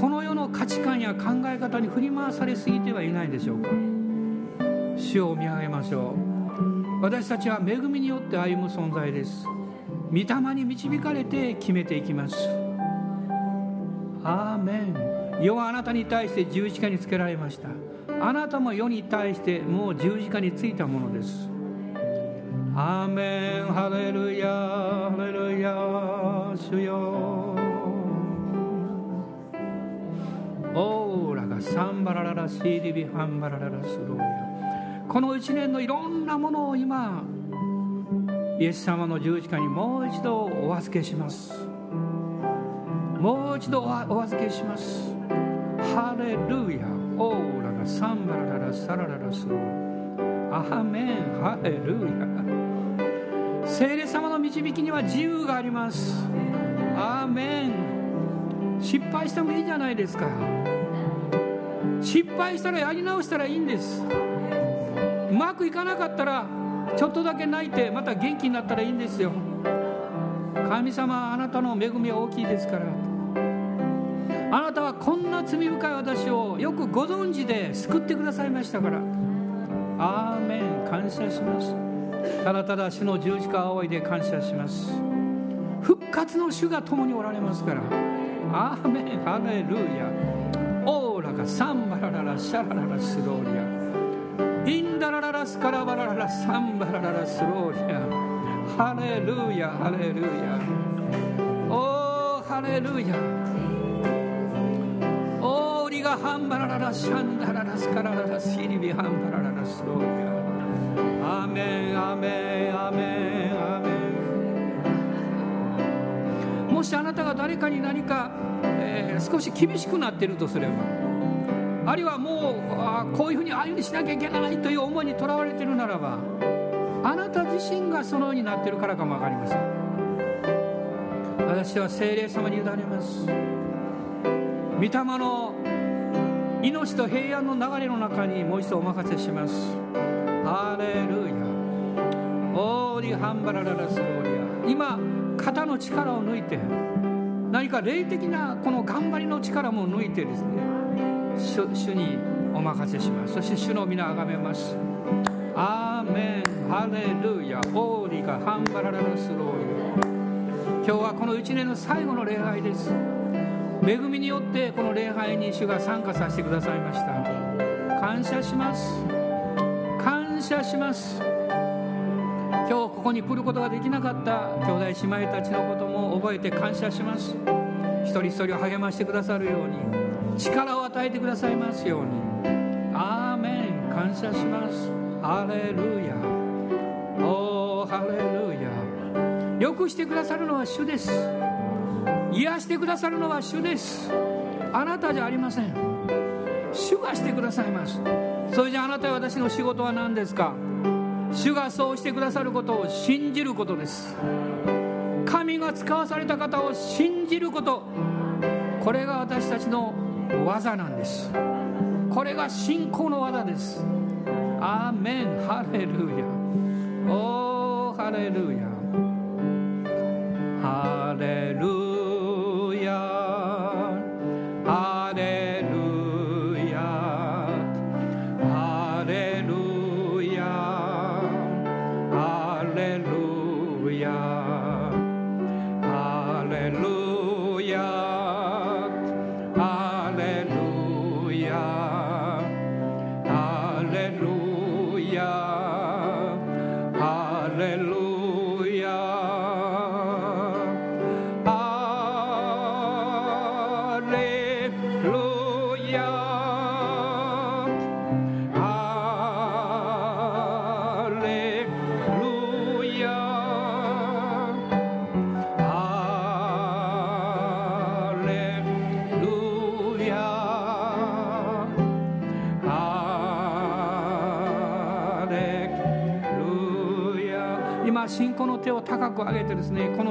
この世の価値観や考え方に振り回されすぎてはいないでしょうか。主を見上げましょう。私たちは恵みによって歩む存在です。御霊に導かれて決めていきます。アーメン。世はあなたに対して十字架につけられました。あなたも世に対してもう十字架についたものです。アーメン。ハレルヤ。ハレルヤ。主よ。オーラがサンバラララシーリビハンバラララスローヤ。この一年のいろんなものを今イエス様の十字架にもう一度お預けします。もう一度お預けします。ハレルヤ。オーラがサンバラララサラララスローヤ。アハメン。ハレルヤ。聖霊様の導きには自由があります。アーメン。失敗してもいいじゃないですか。失敗したらやり直したらいいんです。うまくいかなかったらちょっとだけ泣いてまた元気になったらいいんですよ。神様あなたの恵みは大きいですから。あなたはこんな罪深い私をよくご存知で救ってくださいましたから。アーメン。感謝します。ただただ主の十字架を仰いで感謝します。復活の主が共におられますから。アーメンハレルヤオーラがサンバラララシャラララスローリアインダラララスカラバラララサンバラララスローリアハレルヤハレルヤおーハレルヤオーリがハンバラララシャンダララスカラララシリビハンバラララスローリアアメンアメンアメンアメンもしあなたが誰かに何か、少し厳しくなっているとすれば。あるいはもうあこういうふうにああいうふうにしなきゃいけないという思いにとらわれているならばあなた自身がそのようになっているからかも分かりません。私は精霊様に委ねます。御霊の命と平安の流れの中にもう一度お任せします。ハレルヤ。オーリハンバラララスローリア今肩の力を抜いて何か霊的なこの頑張りの力も抜いてですね主にお任せします。そして主の皆あがめます。アーメン。ハレルヤ。オーリがハンバラララスローリ今日はこの1年の最後の礼拝です。恵みによってこの礼拝に主が参加させてくださいました感謝します。感謝します。今日ここに来ることができなかった兄弟姉妹たちのことも覚えて感謝します。一人一人を励ましてくださるように力を与えてくださいますように。アーメン。感謝します。ハレルヤ。おーハレルヤ。よくしてくださるのは主です。癒してくださるのは主です。あなたじゃありません。主がしてくださいます。それじゃああなたや私の仕事は何ですか？主がそうしてくださることを信じることです。神が使わされた方を信じること。これが私たちの技なんです。これが信仰の技です。アーメン。ハレルヤ。おーハレルヤ。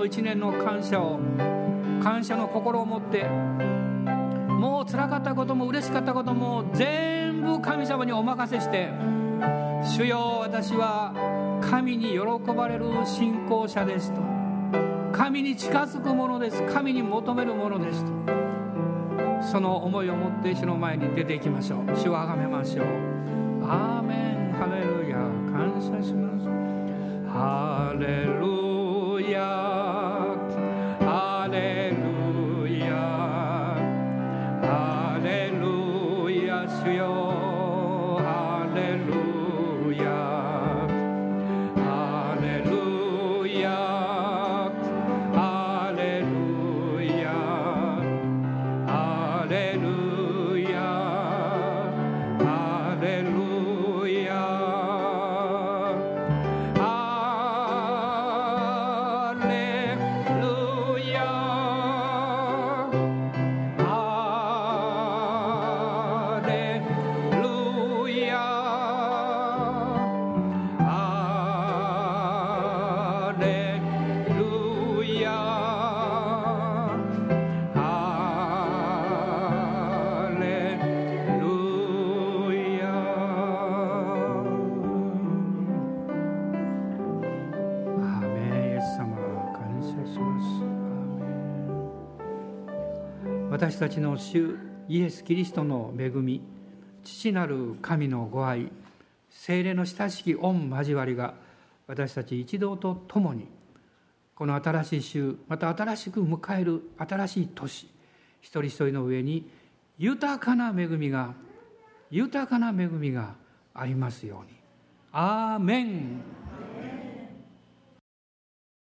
の1年の感謝を感謝の心を持ってもう辛かったことも嬉しかったことも全部神様にお任せして主よ私は神に喜ばれる信仰者ですと。神に近づくものです。神に求めるものです。とその思いを持って主の前に出ていきましょう。主をあがめましょう。アーメン。ハレルヤ。感謝します。ハレルヤ。家。ちの主イエス・キリストの恵み父なる神のご愛精霊の親しき御交わりが私たち一同と共にこの新しい週また新しく迎える新しい年一人一人の上に豊かな恵みが豊かな恵みがありますように。アーメン。